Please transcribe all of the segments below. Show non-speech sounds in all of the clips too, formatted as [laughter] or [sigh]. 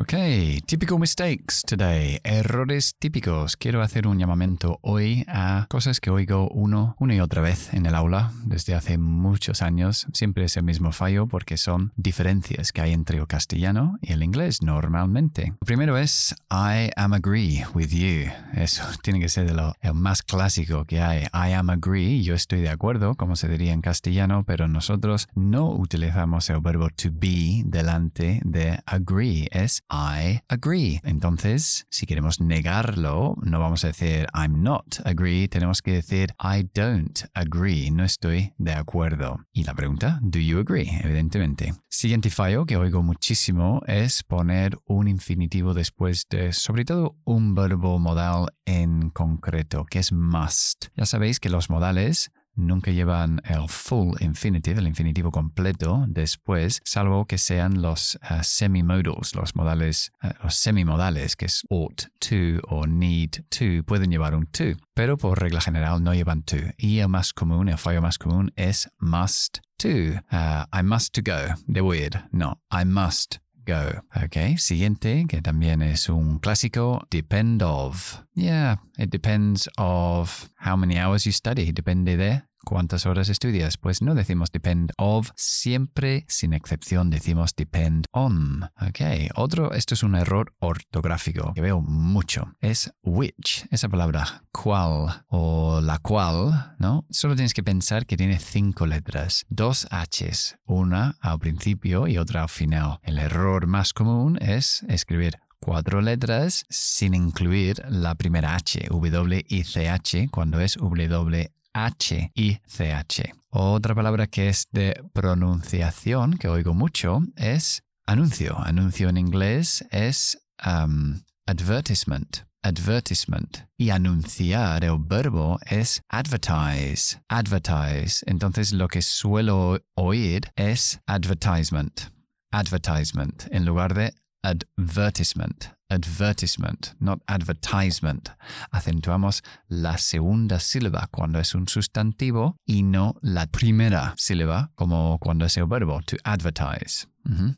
Ok, typical mistakes today, errores típicos. Quiero hacer un llamamiento hoy a cosas que oigo uno, una y otra vez en el aula desde hace muchos años. Siempre es el mismo fallo porque son diferencias que hay entre el castellano y el inglés normalmente. primero es I am agree with you. Eso [laughs] tiene que ser de lo el más clásico que hay. I am agree, yo estoy de acuerdo, como se diría en castellano, pero nosotros no utilizamos el verbo to be delante de agree. Es I agree. Entonces, si queremos negarlo, no vamos a decir I'm not agree, tenemos que decir I don't agree, no estoy de acuerdo. Y la pregunta, do you agree? Evidentemente. Siguiente fallo que oigo muchísimo es poner un infinitivo después de, sobre todo, un verbo modal en concreto, que es must. Ya sabéis que los modales nunca llevan el full infinitive, el infinitivo completo después, salvo que sean los uh, semimodals, los modales, uh, los semimodales, que es ought to o need to, pueden llevar un to, pero por regla general no llevan to. Y el más común, el fallo más común es must to. Uh, I must to go. Debo ir. No, I must go. Ok, siguiente, que también es un clásico, depend of. Yeah, it depends of how many hours you study. Depende de ¿Cuántas horas estudias? Pues no decimos depend of, siempre sin excepción decimos depend on. Ok, otro, esto es un error ortográfico que veo mucho. Es which, esa palabra, cuál o la cual, ¿no? Solo tienes que pensar que tiene cinco letras, dos H's, una al principio y otra al final. El error más común es escribir cuatro letras sin incluir la primera H, W y CH, cuando es W H y CH. Otra palabra que es de pronunciación, que oigo mucho, es anuncio. Anuncio en inglés es um, advertisement. Advertisement. Y anunciar, el verbo es advertise. Advertise. Entonces lo que suelo oír es advertisement. Advertisement en lugar de advertisement advertisement, not advertisement. Acentuamos la segunda sílaba cuando es un sustantivo y no la primera sílaba como cuando es el verbo, to advertise.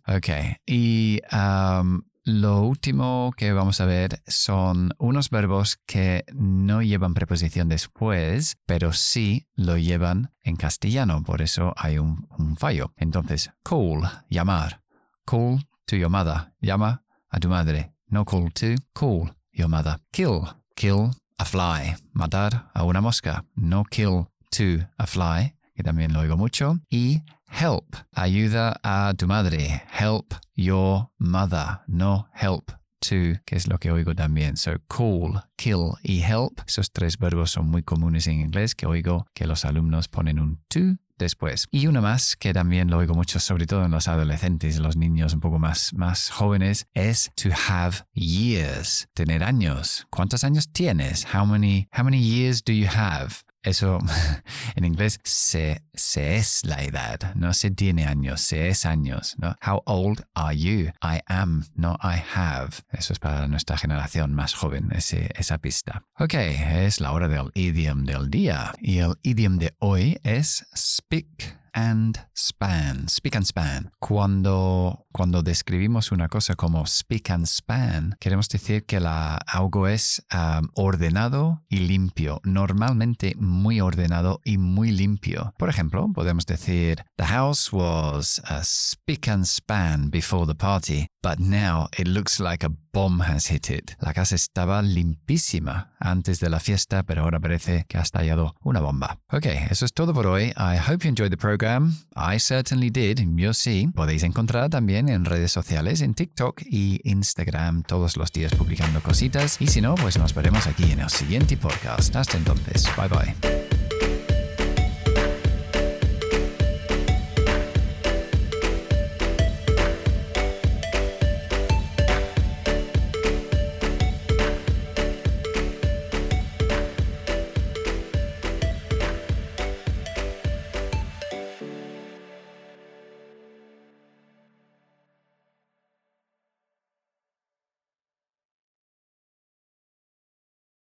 Ok. Y um, lo último que vamos a ver son unos verbos que no llevan preposición después, pero sí lo llevan en castellano, por eso hay un, un fallo. Entonces, call, llamar. Call to your mother, llama a tu madre. No call to, call your mother. Kill, kill a fly. Matar a una mosca. No kill to a fly, que también lo oigo mucho. Y help, ayuda a tu madre. Help your mother. No help to, que es lo que oigo también. So call, kill y help. Esos tres verbos son muy comunes en inglés que oigo que los alumnos ponen un to después. Y una más que también lo oigo mucho, sobre todo en los adolescentes, los niños un poco más, más jóvenes, es to have years, tener años. ¿Cuántos años tienes? How many, how many years do you have? Eso [laughs] en inglés se, se es la edad, no se tiene años, se es años. ¿no? How old are you? I am, no I have. Eso es para nuestra generación más joven, ese, esa pista. Ok, es la hora del idiom del día. Y el idiom de hoy es speak and span, speak and span. Cuando, cuando describimos una cosa como speak and span, queremos decir que la, algo es um, ordenado y limpio, normalmente muy ordenado y muy limpio. Por ejemplo, podemos decir, The house was a speak and span before the party, but now it looks like a bomb has hit it. La casa estaba limpísima antes de la fiesta, pero ahora parece que ha estallado una bomba. Ok, eso es todo por hoy. I hope you enjoyed the program. I certainly did. Yo sí. Podéis encontrar también en redes sociales, en TikTok y Instagram, todos los días publicando cositas. Y si no, pues nos veremos aquí en el siguiente podcast. Hasta entonces. Bye bye.